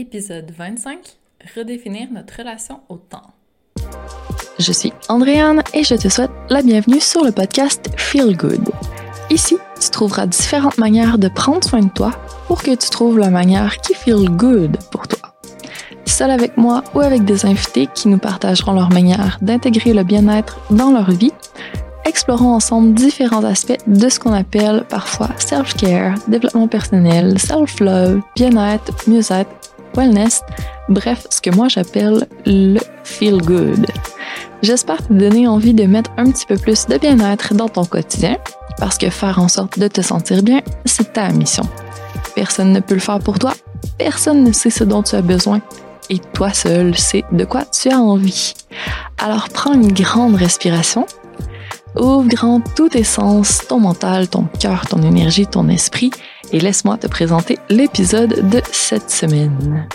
Épisode 25 Redéfinir notre relation au temps. Je suis Andréane et je te souhaite la bienvenue sur le podcast Feel Good. Ici, tu trouveras différentes manières de prendre soin de toi pour que tu trouves la manière qui feel good pour toi. Seul avec moi ou avec des invités qui nous partageront leur manière d'intégrer le bien-être dans leur vie, explorons ensemble différents aspects de ce qu'on appelle parfois self-care, développement personnel, self-love, bien-être, mieux-être, bref, ce que moi j'appelle le feel good. J'espère te donner envie de mettre un petit peu plus de bien-être dans ton quotidien, parce que faire en sorte de te sentir bien, c'est ta mission. Personne ne peut le faire pour toi, personne ne sait ce dont tu as besoin, et toi seul sais de quoi tu as envie. Alors prends une grande respiration Ouvre grand tous tes sens, ton mental, ton cœur, ton énergie, ton esprit, et laisse-moi te présenter l'épisode de cette semaine.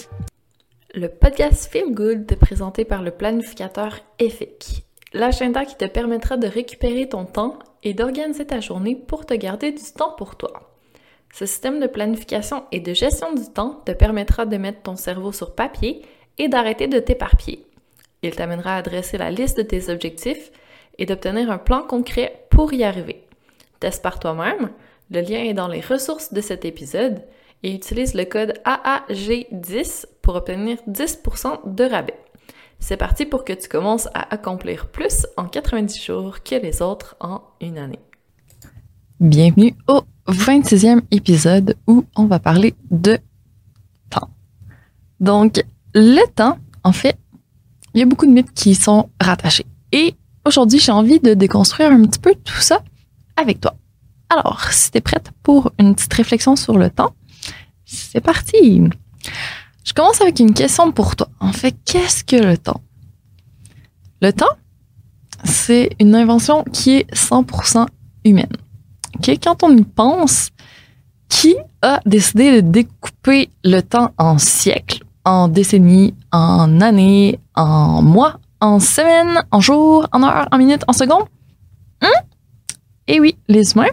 Le podcast Feel Good présenté par le planificateur EFIC, l'agenda qui te permettra de récupérer ton temps et d'organiser ta journée pour te garder du temps pour toi. Ce système de planification et de gestion du temps te permettra de mettre ton cerveau sur papier et d'arrêter de t'éparpiller. Il t'amènera à dresser la liste de tes objectifs, et d'obtenir un plan concret pour y arriver. Teste par toi-même, le lien est dans les ressources de cet épisode et utilise le code AAG10 pour obtenir 10% de rabais. C'est parti pour que tu commences à accomplir plus en 90 jours que les autres en une année. Bienvenue au 26e épisode où on va parler de temps. Donc, le temps, en fait, il y a beaucoup de mythes qui sont rattachés. Et Aujourd'hui, j'ai envie de déconstruire un petit peu tout ça avec toi. Alors, si tu prête pour une petite réflexion sur le temps, c'est parti. Je commence avec une question pour toi. En fait, qu'est-ce que le temps? Le temps, c'est une invention qui est 100% humaine. Quand on y pense, qui a décidé de découper le temps en siècles, en décennies, en années, en mois, en semaines, en jours, en heures, en minutes, en secondes? Hein? Et oui, les humains,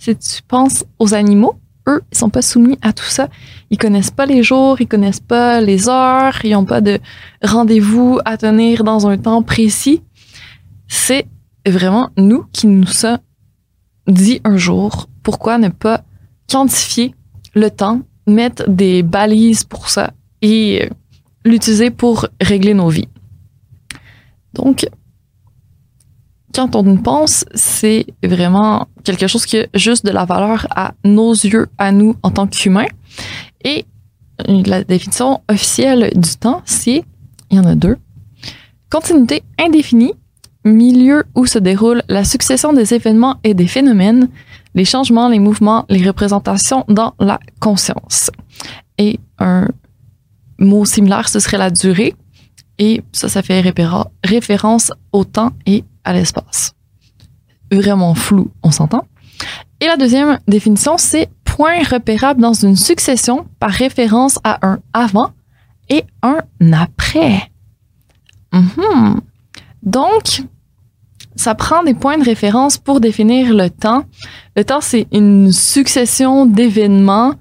si tu penses aux animaux, eux, ils sont pas soumis à tout ça. Ils connaissent pas les jours, ils connaissent pas les heures, ils ont pas de rendez-vous à tenir dans un temps précis. C'est vraiment nous qui nous sommes dit un jour pourquoi ne pas quantifier le temps, mettre des balises pour ça et euh, l'utiliser pour régler nos vies. Donc, quand on pense, c'est vraiment quelque chose qui a juste de la valeur à nos yeux, à nous en tant qu'humains. Et la définition officielle du temps, c'est, il y en a deux, continuité indéfinie, milieu où se déroule la succession des événements et des phénomènes, les changements, les mouvements, les représentations dans la conscience. Et un mot similaire, ce serait la durée, et ça, ça fait référence au temps et à l'espace. Vraiment flou, on s'entend. Et la deuxième définition, c'est point repérable dans une succession par référence à un avant et un après. Mhm. Donc, ça prend des points de référence pour définir le temps. Le temps, c'est une succession d'événements,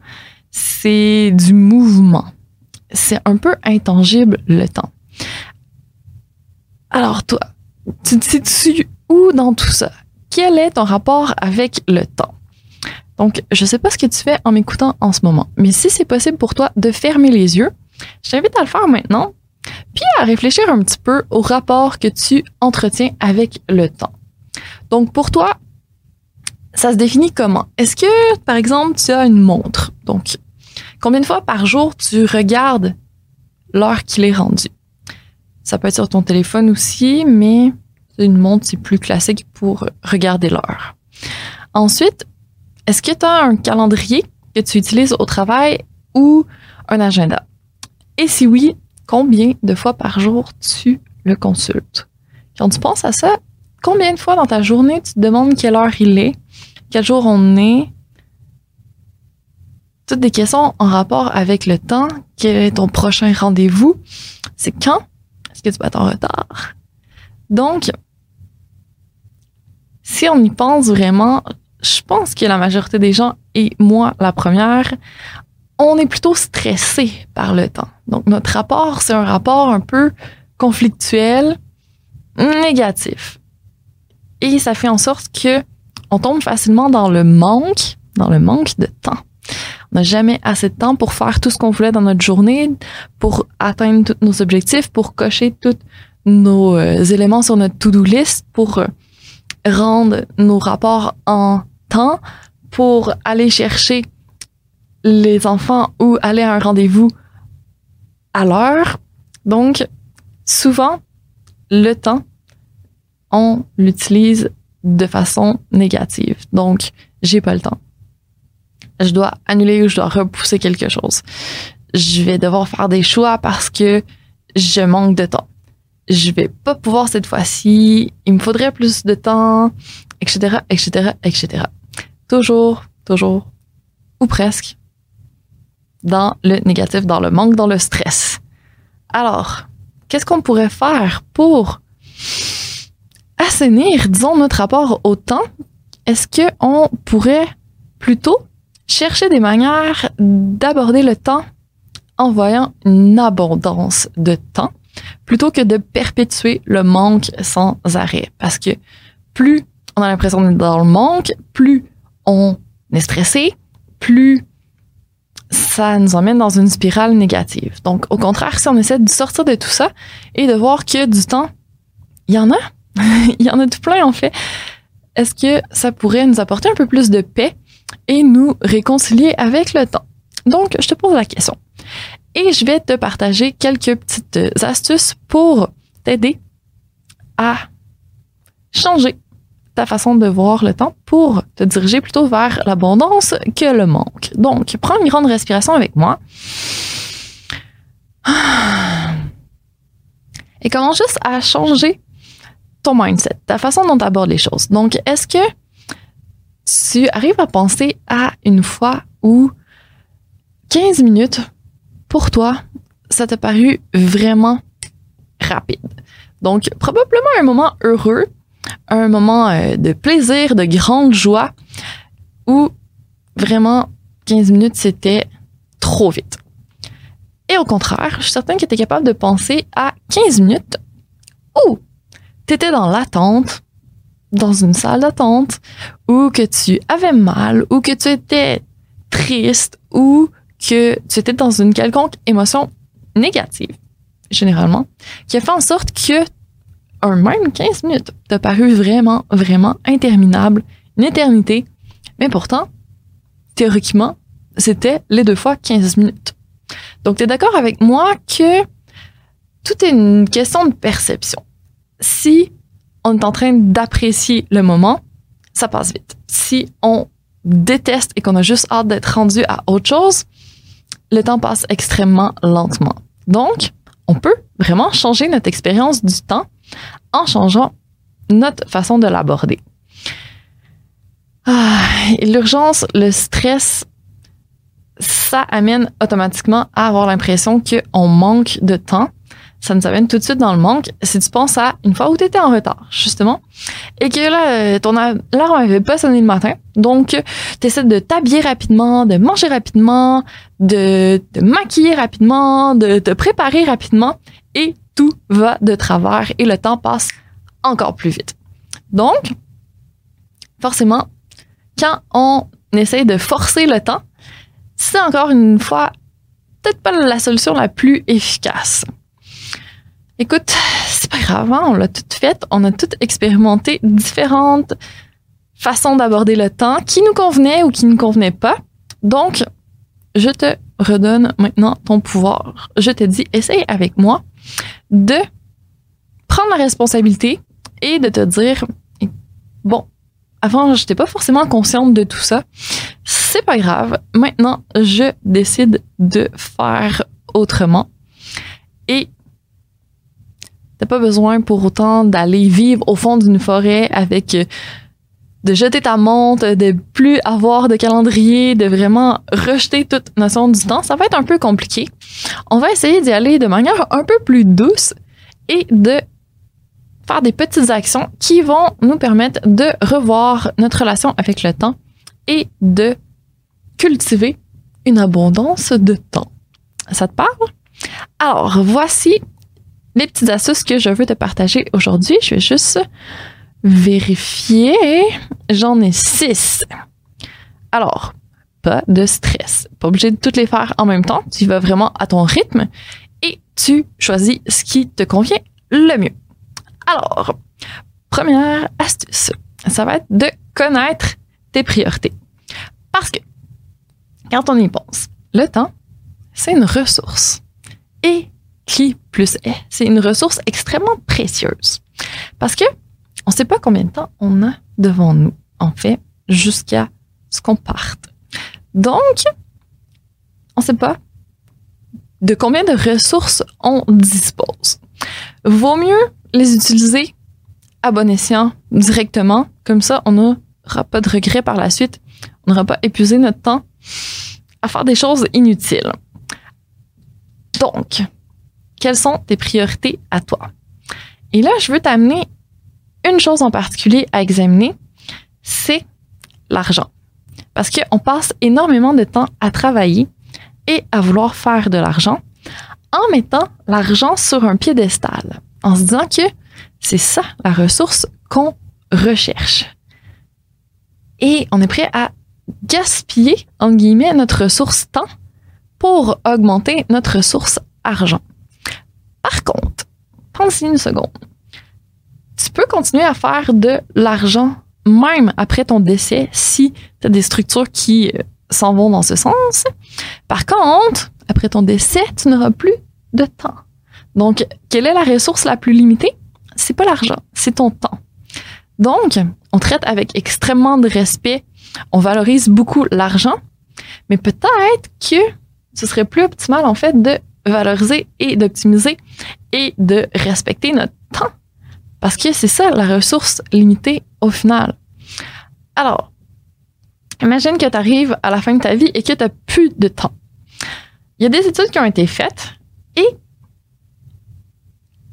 c'est du mouvement. C'est un peu intangible, le temps. Alors toi, tu te situes où dans tout ça? Quel est ton rapport avec le temps? Donc, je ne sais pas ce que tu fais en m'écoutant en ce moment, mais si c'est possible pour toi de fermer les yeux, je t'invite à le faire maintenant, puis à réfléchir un petit peu au rapport que tu entretiens avec le temps. Donc, pour toi, ça se définit comment? Est-ce que, par exemple, tu as une montre? Donc, combien de fois par jour tu regardes l'heure qu'il est rendue? Ça peut être sur ton téléphone aussi, mais une montre, c'est plus classique pour regarder l'heure. Ensuite, est-ce que tu as un calendrier que tu utilises au travail ou un agenda? Et si oui, combien de fois par jour tu le consultes? Quand tu penses à ça, combien de fois dans ta journée tu te demandes quelle heure il est, quel jour on est? Toutes des questions en rapport avec le temps, quel est ton prochain rendez-vous, c'est quand? Que tu vas être en retard? Donc, si on y pense vraiment, je pense que la majorité des gens, et moi la première, on est plutôt stressé par le temps. Donc, notre rapport, c'est un rapport un peu conflictuel, négatif. Et ça fait en sorte que on tombe facilement dans le manque, dans le manque de temps. On n'a jamais assez de temps pour faire tout ce qu'on voulait dans notre journée, pour atteindre tous nos objectifs, pour cocher tous nos euh, éléments sur notre to-do list, pour euh, rendre nos rapports en temps, pour aller chercher les enfants ou aller à un rendez-vous à l'heure. Donc, souvent, le temps, on l'utilise de façon négative. Donc, j'ai pas le temps. Je dois annuler ou je dois repousser quelque chose. Je vais devoir faire des choix parce que je manque de temps. Je vais pas pouvoir cette fois-ci. Il me faudrait plus de temps, etc., etc., etc. Toujours, toujours, ou presque, dans le négatif, dans le manque, dans le stress. Alors, qu'est-ce qu'on pourrait faire pour assainir, disons, notre rapport au temps? Est-ce qu'on pourrait plutôt chercher des manières d'aborder le temps en voyant une abondance de temps? Plutôt que de perpétuer le manque sans arrêt? Parce que plus on a l'impression d'être dans le manque, plus on est stressé, plus ça nous emmène dans une spirale négative. Donc, au contraire, si on essaie de sortir de tout ça et de voir que du temps, il y en a, il y en a tout plein en fait, est-ce que ça pourrait nous apporter un peu plus de paix et nous réconcilier avec le temps? Donc, je te pose la question. Et je vais te partager quelques petites astuces pour t'aider à changer ta façon de voir le temps pour te diriger plutôt vers l'abondance que le manque. Donc, prends une grande respiration avec moi. Et commence juste à changer ton mindset, ta façon dont tu abordes les choses. Donc, est-ce que tu arrives à penser à une fois où 15 minutes, pour toi, ça t'a paru vraiment rapide? Donc, probablement un moment heureux un moment euh, de plaisir, de grande joie, où vraiment 15 minutes, c'était trop vite. Et au contraire, je suis certaine que tu es capable de penser à 15 minutes où tu étais dans l'attente, dans une salle d'attente, ou que tu avais mal, ou que tu étais triste, ou que tu étais dans une quelconque émotion négative, généralement, qui a fait en sorte que un même 15 minutes t'a paru vraiment, vraiment interminable, une éternité. Mais pourtant, théoriquement, c'était les deux fois 15 minutes. Donc, tu es d'accord avec moi que tout est une question de perception. Si on est en train d'apprécier le moment, ça passe vite. Si on déteste et qu'on a juste hâte d'être rendu à autre chose, le temps passe extrêmement lentement. Donc, on peut vraiment changer notre expérience du temps en changeant notre façon de l'aborder. Ah, l'urgence, le stress, ça amène automatiquement à avoir l'impression qu'on manque de temps. Ça nous amène tout de suite dans le manque. Si tu penses à une fois où tu étais en retard, justement, et que là, euh, ton alarme n'avait pas sonné le matin, donc tu essaies de t'habiller rapidement, de manger rapidement, de te maquiller rapidement, de te préparer rapidement, et tout va de travers et le temps passe encore plus vite. Donc, forcément, quand on essaye de forcer le temps, c'est encore une fois peut-être pas la solution la plus efficace. Écoute, c'est pas grave, hein, on l'a tout fait, on a tout expérimenté différentes façons d'aborder le temps qui nous convenaient ou qui ne convenaient pas. Donc, je te redonne maintenant ton pouvoir. Je te dis, essaye avec moi de prendre la responsabilité et de te dire, bon, avant, je n'étais pas forcément consciente de tout ça. C'est pas grave. Maintenant, je décide de faire autrement. Et t'as pas besoin pour autant d'aller vivre au fond d'une forêt avec de jeter ta montre, de plus avoir de calendrier, de vraiment rejeter toute notion du temps, ça va être un peu compliqué. On va essayer d'y aller de manière un peu plus douce et de faire des petites actions qui vont nous permettre de revoir notre relation avec le temps et de cultiver une abondance de temps. Ça te parle? Alors, voici les petites astuces que je veux te partager aujourd'hui. Je vais juste vérifier. J'en ai six. Alors, pas de stress. Pas obligé de toutes les faire en même temps. Tu vas vraiment à ton rythme et tu choisis ce qui te convient le mieux. Alors, première astuce, ça va être de connaître tes priorités. Parce que quand on y pense, le temps, c'est une ressource. Et plus est, c'est une ressource extrêmement précieuse. Parce que on ne sait pas combien de temps on a devant nous, en fait, jusqu'à ce qu'on parte. Donc, on ne sait pas de combien de ressources on dispose. Vaut mieux les utiliser à bon escient directement. Comme ça, on n'aura pas de regrets par la suite. On n'aura pas épuisé notre temps à faire des choses inutiles. Donc, quelles sont tes priorités à toi? Et là, je veux t'amener une chose en particulier à examiner, c'est l'argent. Parce qu'on passe énormément de temps à travailler et à vouloir faire de l'argent en mettant l'argent sur un piédestal, en se disant que c'est ça la ressource qu'on recherche. Et on est prêt à gaspiller, en guillemets, notre ressource temps pour augmenter notre ressource argent. Par contre, pense une seconde. Tu peux continuer à faire de l'argent même après ton décès si tu as des structures qui euh, s'en vont dans ce sens. Par contre, après ton décès, tu n'auras plus de temps. Donc, quelle est la ressource la plus limitée? C'est pas l'argent, c'est ton temps. Donc, on traite avec extrêmement de respect, on valorise beaucoup l'argent, mais peut-être que ce serait plus optimal en fait de valoriser et d'optimiser et de respecter notre temps. Parce que c'est ça la ressource limitée au final. Alors, imagine que tu arrives à la fin de ta vie et que tu n'as plus de temps. Il y a des études qui ont été faites et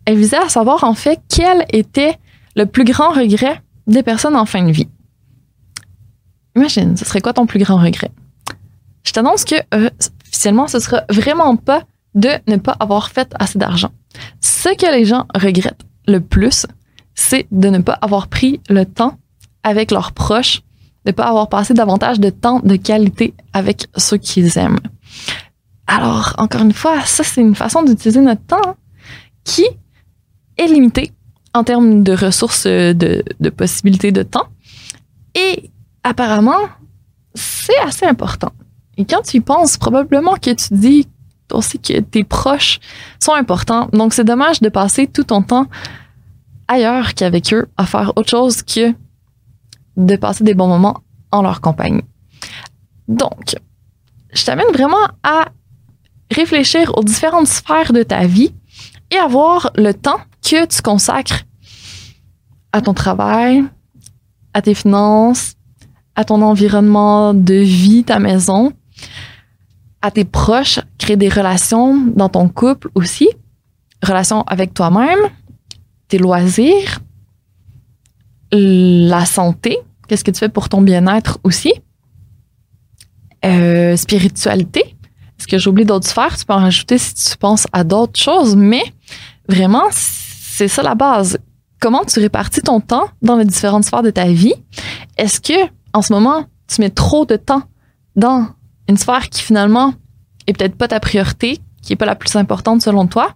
elles visaient à savoir en fait quel était le plus grand regret des personnes en fin de vie. Imagine, ce serait quoi ton plus grand regret? Je t'annonce que euh, officiellement, ce sera vraiment pas de ne pas avoir fait assez d'argent. Ce que les gens regrettent le plus, c'est de ne pas avoir pris le temps avec leurs proches, de ne pas avoir passé davantage de temps de qualité avec ceux qu'ils aiment. Alors, encore une fois, ça, c'est une façon d'utiliser notre temps qui est limitée en termes de ressources, de, possibilités de temps. Et apparemment, c'est assez important. Et quand tu y penses, probablement que tu dis aussi que tes proches sont importants. Donc, c'est dommage de passer tout ton temps ailleurs qu'avec eux à faire autre chose que de passer des bons moments en leur compagnie. Donc, je t'amène vraiment à réfléchir aux différentes sphères de ta vie et à voir le temps que tu consacres à ton travail, à tes finances, à ton environnement de vie, ta maison, à tes proches, créer des relations dans ton couple aussi, relations avec toi-même, tes loisirs, la santé, qu'est-ce que tu fais pour ton bien-être aussi, euh, spiritualité. Est-ce que j'oublie d'autres sphères? Tu peux en rajouter si tu penses à d'autres choses, mais vraiment, c'est ça la base. Comment tu répartis ton temps dans les différentes sphères de ta vie? Est-ce que, en ce moment, tu mets trop de temps dans une sphère qui finalement est peut-être pas ta priorité, qui est pas la plus importante selon toi?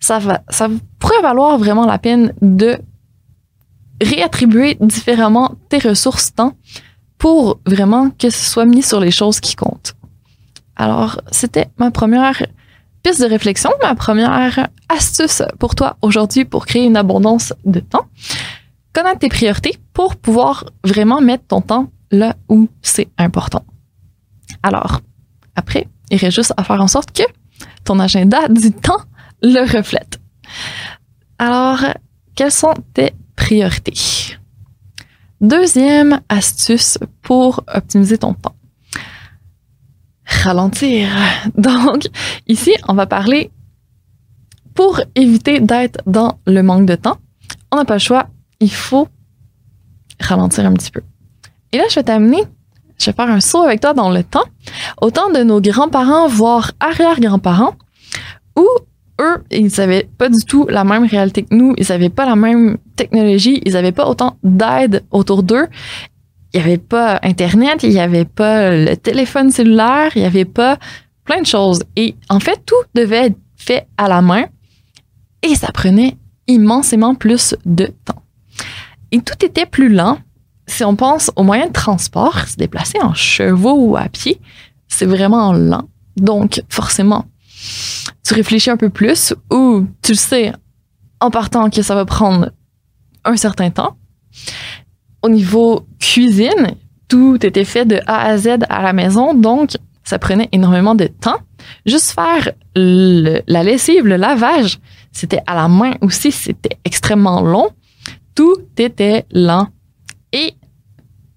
Ça va, ça pourrait valoir vraiment la peine de réattribuer différemment tes ressources temps pour vraiment que ce soit mis sur les choses qui comptent. Alors, c'était ma première piste de réflexion, ma première astuce pour toi aujourd'hui pour créer une abondance de temps. Connaître tes priorités pour pouvoir vraiment mettre ton temps là où c'est important. Alors, après, il reste juste à faire en sorte que ton agenda du temps le reflète. Alors, quelles sont tes priorités? Deuxième astuce pour optimiser ton temps. Ralentir. Donc, ici, on va parler pour éviter d'être dans le manque de temps. On n'a pas le choix. Il faut ralentir un petit peu. Et là, je vais t'amener je vais faire un saut avec toi dans le temps, au temps de nos grands-parents, voire arrière-grands-parents, où eux, ils n'avaient pas du tout la même réalité que nous, ils n'avaient pas la même technologie, ils n'avaient pas autant d'aide autour d'eux. Il n'y avait pas Internet, il n'y avait pas le téléphone cellulaire, il n'y avait pas plein de choses. Et en fait, tout devait être fait à la main et ça prenait immensément plus de temps. Et tout était plus lent. Si on pense aux moyens de transport, se déplacer en chevaux ou à pied, c'est vraiment lent. Donc, forcément, tu réfléchis un peu plus ou tu le sais en partant que ça va prendre un certain temps. Au niveau cuisine, tout était fait de A à Z à la maison, donc ça prenait énormément de temps. Juste faire la lessive, le lavage, c'était à la main aussi, c'était extrêmement long. Tout était lent. Et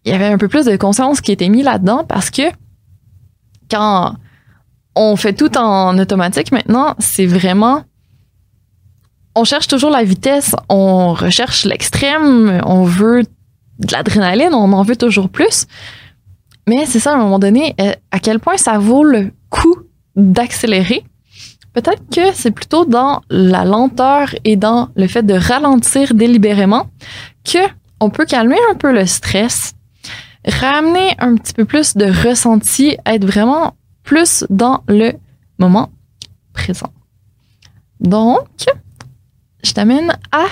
il y avait un peu plus de conscience qui était mis là-dedans parce que quand on fait tout en automatique maintenant, c'est vraiment on cherche toujours la vitesse, on recherche l'extrême, on veut de l'adrénaline, on en veut toujours plus. Mais c'est ça, à un moment donné, euh, à quel point ça vaut le coup d'accélérer? Peut-être que c'est plutôt dans la lenteur et dans le fait de ralentir délibérément que on peut calmer un peu le stress, ramener un petit peu plus de ressenti, être vraiment plus dans le moment présent. Donc, je t'amène à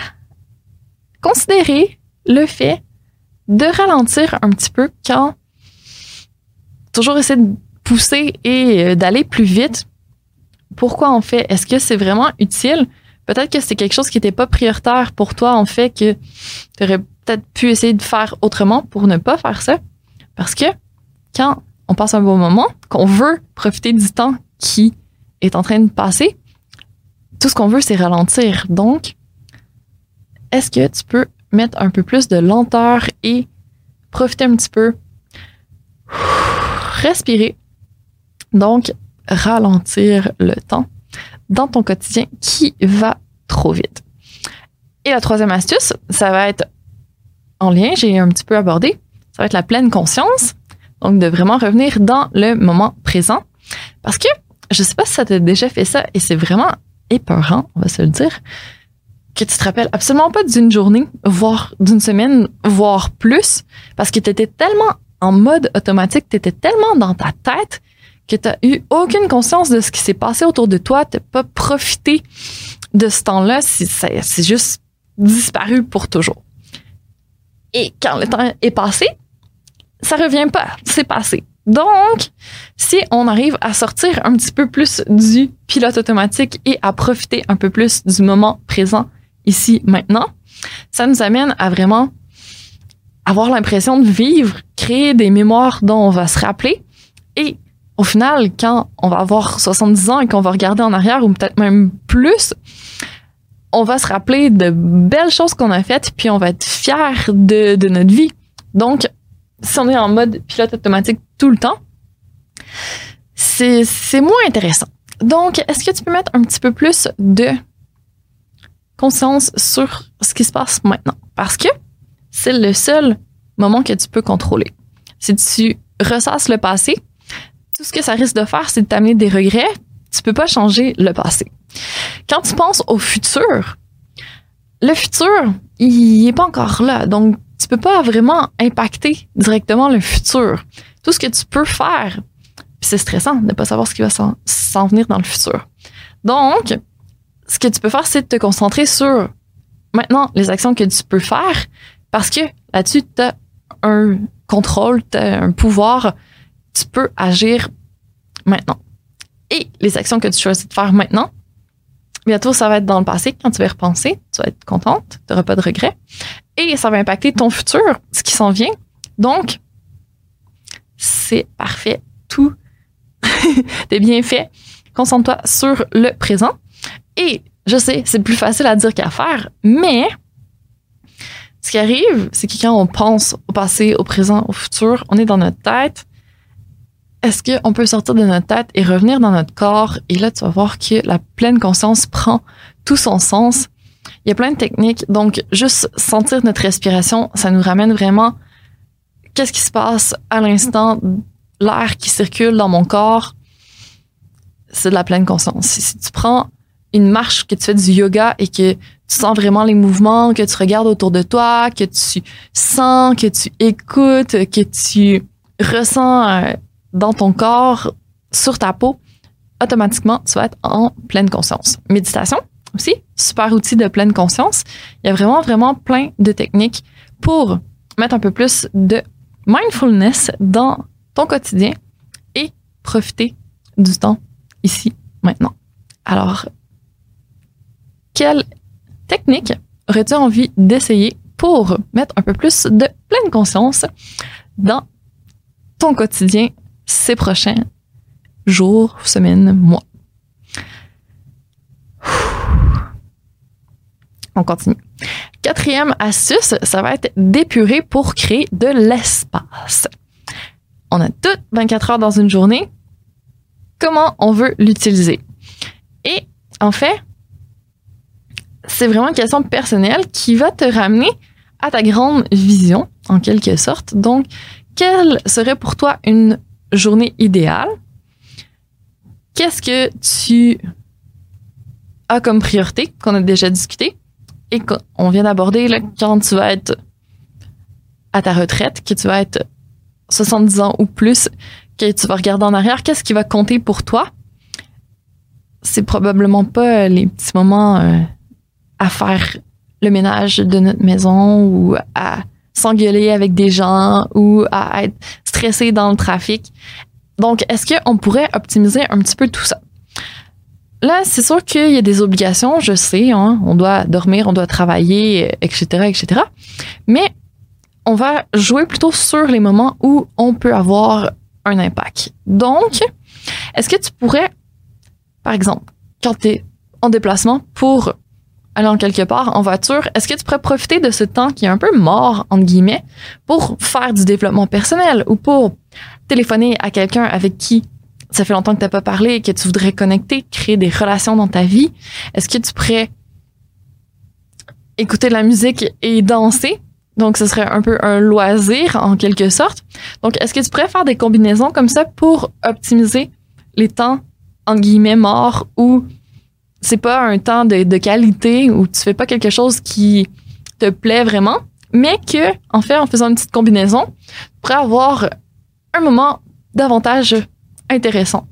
considérer le fait de ralentir un petit peu quand toujours essayer de pousser et euh, d'aller plus vite. Pourquoi on fait? Est-ce que c'est vraiment utile? Peut-être que c'est quelque chose qui n'était pas prioritaire pour toi, en fait, que tu peut-être pu essayer de faire autrement pour ne pas faire ça. Parce que quand on passe un bon moment, qu'on veut profiter du temps qui est en train de passer, tout ce qu'on veut, c'est ralentir. Donc, est-ce que tu peux mettre un peu plus de lenteur et profiter un petit peu? Respirer. Donc, ralentir le temps dans ton quotidien qui va trop vite. Et la troisième astuce, ça va être en lien, j'ai un petit peu abordé, ça va être la pleine conscience. Donc, de vraiment revenir dans le moment présent. Parce que, je sais pas si ça t'a déjà fait ça, et c'est vraiment épeurant, on va se le dire, que tu te rappelles absolument pas d'une journée, voire d'une semaine, voire plus, parce que tu étais tellement en mode automatique, tu étais tellement dans ta tête que tu n'as eu aucune conscience de ce qui s'est passé autour de toi, tu pas profité de ce temps-là, c'est juste disparu pour toujours. Et quand le temps est passé, ça revient pas, c'est passé. Donc, si on arrive à sortir un petit peu plus du pilote automatique et à profiter un peu plus du moment présent ici maintenant, ça nous amène à vraiment avoir l'impression de vivre, créer des mémoires dont on va se rappeler. Et au final, quand on va avoir 70 ans et qu'on va regarder en arrière ou peut-être même plus, on va se rappeler de belles choses qu'on a faites, puis on va être fier de, notre vie. Donc, si on est en mode pilote automatique tout le temps, c'est moins intéressant. Donc, est-ce que tu peux mettre un petit peu plus de conscience sur ce qui se passe maintenant? Parce que c'est le seul moment que tu peux contrôler. Si tu ressasses le passé, tout ce que ça risque de faire, c'est de t'amener des regrets. Tu peux pas changer le passé. Quand tu penses au futur, le futur, il est pas encore là. Donc, tu peux pas vraiment impacter directement le futur. Tout ce que tu peux faire, c'est stressant de ne pas savoir ce qui va s'en venir dans le futur. Donc, ce que tu peux faire, c'est de te concentrer sur maintenant les actions que tu peux faire parce que là-dessus, tu as un contrôle, tu as un pouvoir, tu peux agir maintenant. Et les actions que tu choisis de faire maintenant, bientôt, ça va être dans le passé. Quand tu vas repenser, tu vas être contente, tu n'auras pas de regrets. Et ça va impacter ton futur, ce qui s'en vient. Donc, c'est parfait. Tout est bien fait. Concentre-toi sur le présent. Et je sais, c'est plus facile à dire qu'à faire, mais ce qui arrive, c'est que quand on pense au passé, au présent, au futur, on est dans notre tête. Est-ce qu'on peut sortir de notre tête et revenir dans notre corps? Et là, tu vas voir que la pleine conscience prend tout son sens. Il y a plein de techniques. Donc, juste sentir notre respiration, ça nous ramène vraiment qu'est-ce qui se passe à l'instant, l'air qui circule dans mon corps, c'est de la pleine conscience. Si tu prends une marche, que tu fais du yoga et que tu sens vraiment les mouvements, que tu regardes autour de toi, que tu sens, que tu écoutes, que tu ressens euh, dans ton corps, sur ta peau, automatiquement, tu vas être en pleine conscience. Méditation aussi, super outil de pleine conscience. Il y a vraiment, vraiment plein de techniques pour mettre un peu plus de mindfulness dans ton quotidien et profiter du temps ici, maintenant. Alors, quelle technique aurais-tu envie d'essayer pour mettre un peu plus de pleine conscience dans ton quotidien ces prochains jours, semaines, mois? On continue. Quatrième astuce, ça va être d'épurer pour créer de l'espace. On a toutes 24 heures dans une journée. Comment on veut l'utiliser? Et en fait, c'est vraiment une question personnelle qui va te ramener à ta grande vision, en quelque sorte. Donc, quelle serait pour toi une journée idéale? Qu'est-ce que tu as comme priorité qu'on a déjà discuté et qu'on vient d'aborder quand tu vas être à ta retraite, que tu vas être 70 ans ou plus, que tu vas regarder en arrière, qu'est-ce qui va compter pour toi? C'est probablement pas les petits moments euh, à faire le ménage de notre maison ou à s'engueuler avec des gens ou à être stressé dans le trafic. Donc, est-ce qu'on pourrait optimiser un petit peu tout ça? Là, c'est sûr qu'il y a des obligations, je sais, hein, on doit dormir, on doit travailler, etc., etc. Mais on va jouer plutôt sur les moments où on peut avoir un impact. Donc, est-ce que tu pourrais, par exemple, quand tu es en déplacement pour en quelque part en voiture, est-ce que tu pourrais profiter de ce temps qui est un peu mort, entre guillemets, pour faire du développement personnel ou pour téléphoner à quelqu'un avec qui ça fait longtemps que tu n'as pas parlé et que tu voudrais connecter, créer des relations dans ta vie, est-ce que tu pourrais écouter de la musique et danser? Donc, ce serait un peu un loisir en quelque sorte. Donc, est-ce que tu pourrais faire des combinaisons comme ça pour optimiser les temps, entre guillemets, morts ou c'est pas un temps de, qualité ou tu fais pas quelque chose qui te plaît vraiment, mais que, en fait, en faisant une petite combinaison, tu pourrais avoir un moment davantage intéressant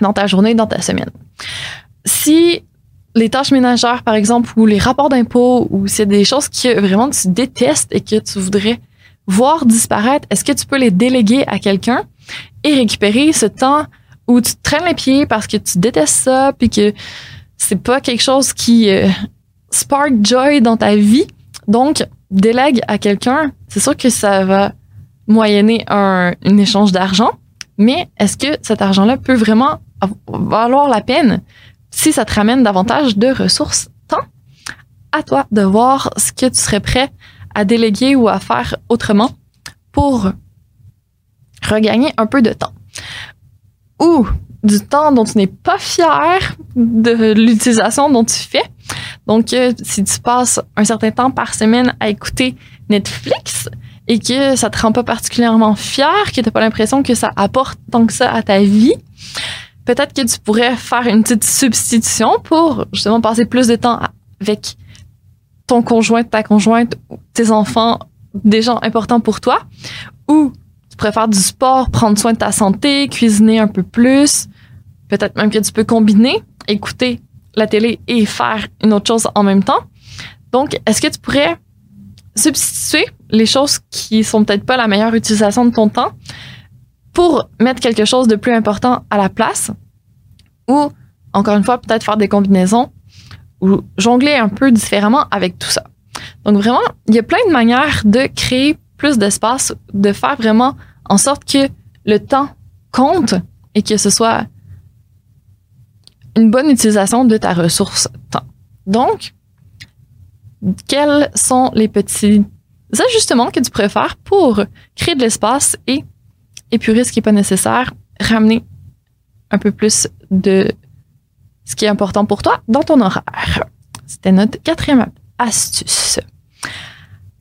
dans ta journée, dans ta semaine. Si les tâches ménagères, par exemple, ou les rapports d'impôts, ou c'est des choses que vraiment tu détestes et que tu voudrais voir disparaître, est-ce que tu peux les déléguer à quelqu'un et récupérer ce temps où tu traînes les pieds parce que tu détestes ça, puis que c'est pas quelque chose qui euh, spark joy dans ta vie. Donc, délègue à quelqu'un, c'est sûr que ça va moyenner un, échange d'argent, mais est-ce que cet argent-là peut vraiment valoir la peine si ça te ramène davantage de ressources? Tant à toi de voir ce que tu serais prêt à déléguer ou à faire autrement pour regagner un peu de temps. Ou du temps dont tu n'es pas fier de l'utilisation dont tu fais. Donc, euh, si tu passes un certain temps par semaine à écouter Netflix, et que ça te rend pas particulièrement fier, que t'as pas l'impression que ça apporte tant que ça à ta vie, peut-être que tu pourrais faire une petite substitution pour justement passer plus de temps avec ton conjoint, ta conjointe, tes enfants, des gens importants pour toi, ou tu pourrais faire du sport, prendre soin de ta santé, cuisiner un peu plus, peut-être même que tu peux combiner, écouter la télé et faire une autre chose en même temps. Donc, est-ce que tu pourrais substituer les choses qui sont peut-être pas la meilleure utilisation de ton temps pour mettre quelque chose de plus important à la place? Ou encore une fois peut-être faire des combinaisons ou jongler un peu différemment avec tout ça. Donc vraiment, il y a plein de manières de créer plus d'espace, de faire vraiment en sorte que le temps compte et que ce soit une bonne utilisation de ta ressource temps. Donc, quels sont les petits ajustements que tu préfères pour créer de l'espace et épurer ce qui n'est pas nécessaire, ramener un peu plus de ce qui est important pour toi dans ton horaire? C'était notre quatrième astuce.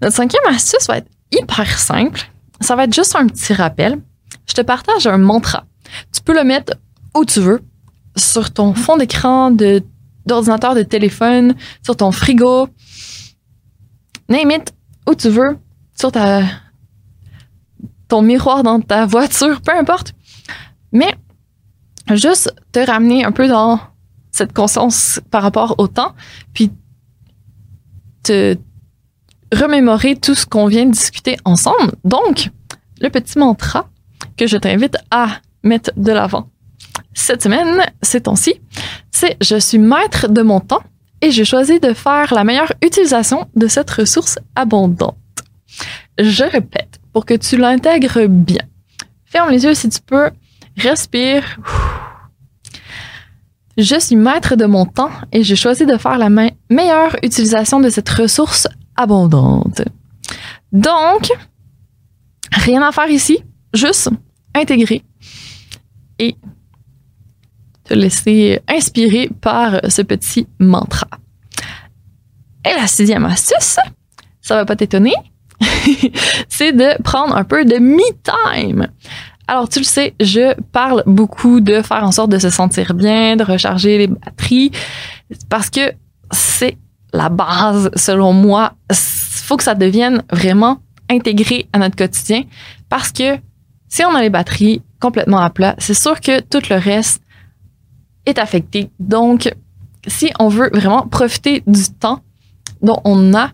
Notre cinquième astuce va être hyper simple ça va être juste un petit rappel. Je te partage un mantra. Tu peux le mettre où tu veux, sur ton fond d'écran de, d'ordinateur, de téléphone, sur ton frigo, name it, où tu veux, sur ta, ton miroir dans ta voiture, peu importe. Mais juste te ramener un peu dans cette conscience par rapport au temps, puis te remémorer tout ce qu'on vient de discuter ensemble. Donc, le petit mantra que je t'invite à mettre de l'avant cette semaine, ces temps-ci, c'est je suis maître de mon temps et j'ai choisi de faire la meilleure utilisation de cette ressource abondante. Je répète, pour que tu l'intègres bien. Ferme les yeux si tu peux, respire. Je suis maître de mon temps et j'ai choisi de faire la meilleure utilisation de cette ressource abondante. Donc, rien à faire ici, juste intégrer et te laisser inspirer par ce petit mantra. Et la sixième astuce, ça va pas t'étonner, c'est de prendre un peu de me-time. Alors, tu le sais, je parle beaucoup de faire en sorte de se sentir bien, de recharger les batteries, parce que c'est la base, selon moi. Il faut que ça devienne vraiment intégré à notre quotidien, parce que si on a les batteries complètement à plat, c'est sûr que tout le reste est affecté. Donc, si on veut vraiment profiter du temps dont on a,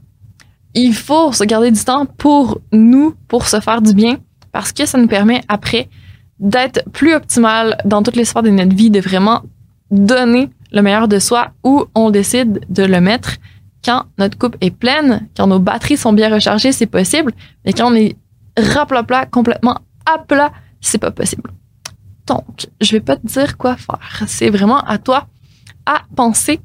il faut se garder du temps pour nous, pour se faire du bien, parce que ça nous permet après d'être plus optimal dans toutes les sphères de notre vie, de vraiment donner le meilleur de soi où on décide de le mettre quand notre coupe est pleine, quand nos batteries sont bien rechargées, c'est possible, mais quand on est raplapla, complètement à plat, c'est pas possible. Donc, je vais pas te dire quoi faire. C'est vraiment à toi à penser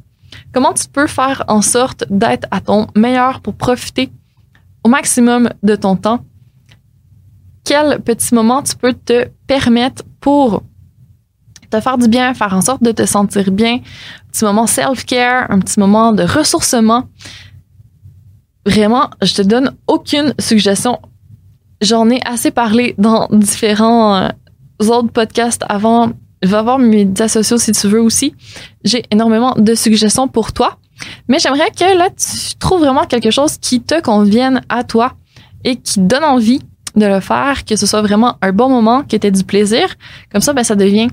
comment tu peux faire en sorte d'être à ton meilleur pour profiter au maximum de ton temps? Quel petit moment tu peux te permettre pour te faire du bien, faire en sorte de te sentir bien? Un petit moment self-care, un petit moment de ressourcement. Vraiment, je te donne aucune suggestion. J'en ai assez parlé dans différents euh, autres podcasts avant. Va voir mes médias sociaux si tu veux aussi. J'ai énormément de suggestions pour toi. Mais j'aimerais que là, tu trouves vraiment quelque chose qui te convienne à toi et qui donne envie de le faire, que ce soit vraiment un bon moment, que tu aies du plaisir. Comme ça, ben, ça devient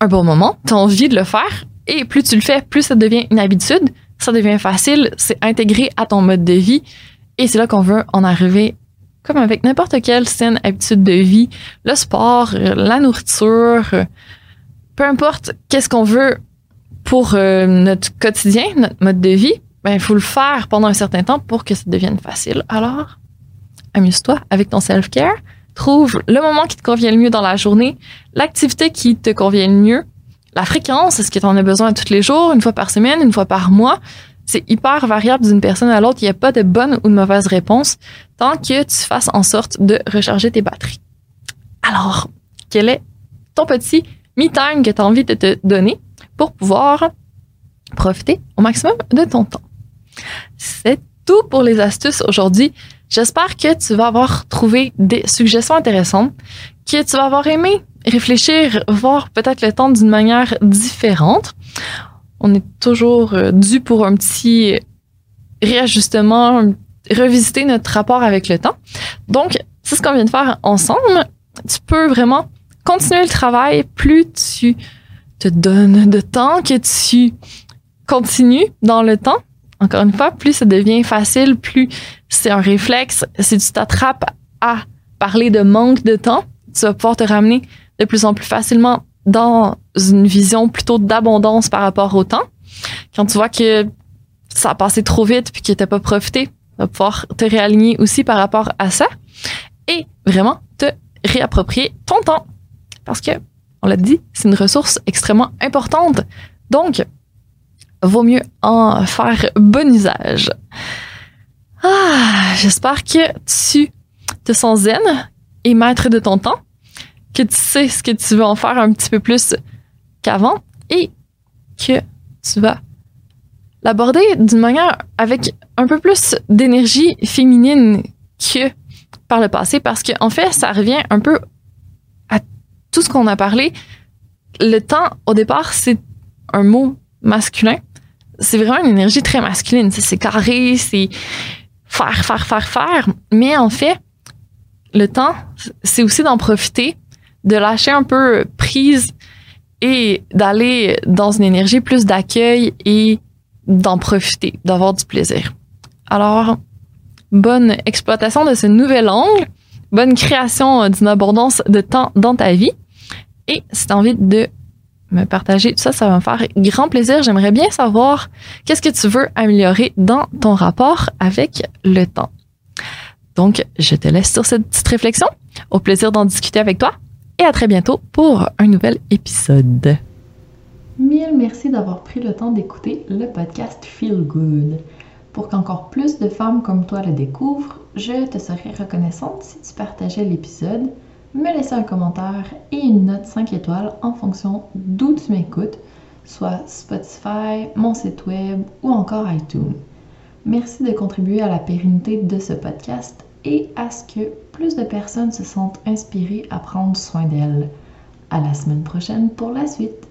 un bon moment. Tu as envie de le faire. Et plus tu le fais, plus ça devient une habitude. Ça devient facile. C'est intégré à ton mode de vie. Et c'est là qu'on veut en arriver comme avec n'importe quelle saine habitude de vie, le sport, la nourriture, peu importe qu'est-ce qu'on veut pour euh, notre quotidien, notre mode de vie, ben il faut le faire pendant un certain temps pour que ça devienne facile. Alors, amuse-toi avec ton self-care, trouve le moment qui te convient le mieux dans la journée, l'activité qui te convient le mieux, la fréquence, est-ce que tu en as besoin tous les jours, une fois par semaine, une fois par mois, c'est hyper variable d'une personne à l'autre. Il n'y a pas de bonne ou de mauvaise réponse tant que tu fasses en sorte de recharger tes batteries. Alors, quel est ton petit me-time que tu as envie de te donner pour pouvoir profiter au maximum de ton temps? C'est tout pour les astuces aujourd'hui. J'espère que tu vas avoir trouvé des suggestions intéressantes, que tu vas avoir aimé réfléchir, voir peut-être le temps d'une manière différente on est toujours euh, dû pour un petit réajustement, revisiter notre rapport avec le temps. Donc, c'est ce qu'on vient de faire ensemble. Tu peux vraiment continuer le travail plus tu te donnes de temps, que tu continues dans le temps. Encore une fois, plus ça devient facile, plus c'est un réflexe. Si tu t'attrapes à parler de manque de temps, tu vas pouvoir te ramener de plus en plus facilement dans une vision plutôt d'abondance par rapport au temps. Quand tu vois que ça a passé trop vite puis que t'as pas profité, vas pouvoir te réaligner aussi par rapport à ça et vraiment te réapproprier ton temps. Parce que, on l'a dit, c'est une ressource extrêmement importante. Donc, vaut mieux en faire bon usage. Ah, j'espère que tu te sens zen et maître de ton temps que tu sais ce que tu veux en faire un petit peu plus qu'avant et que tu vas l'aborder d'une manière avec un peu plus d'énergie féminine que par le passé parce qu'en en fait, ça revient un peu à tout ce qu'on a parlé. Le temps, au départ, c'est un mot masculin. C'est vraiment une énergie très masculine. C'est carré, c'est faire, faire, faire, faire. Mais en fait, le temps, c'est aussi d'en profiter, de lâcher un peu prise et d'aller dans une énergie plus d'accueil et d'en profiter, d'avoir du plaisir. Alors, bonne exploitation de ce nouvel angle, bonne création d'une abondance de temps dans ta vie. Et si tu envie de me partager tout ça, ça va me faire grand plaisir. J'aimerais bien savoir qu'est-ce que tu veux améliorer dans ton rapport avec le temps. Donc, je te laisse sur cette petite réflexion. Au plaisir d'en discuter avec toi et à très bientôt pour un nouvel épisode. Mille merci d'avoir pris le temps d'écouter le podcast Feel Good. Pour qu'encore plus de femmes comme toi le découvrent, je te serais reconnaissante si tu partageais l'épisode, me laissais un commentaire et une note 5 étoiles en fonction d'où tu m'écoutes, soit Spotify, mon site web ou encore iTunes. Merci de contribuer à la pérennité de ce podcast et à ce que plus de personnes se sentent inspirées à prendre soin d'elles. À la semaine prochaine pour la suite.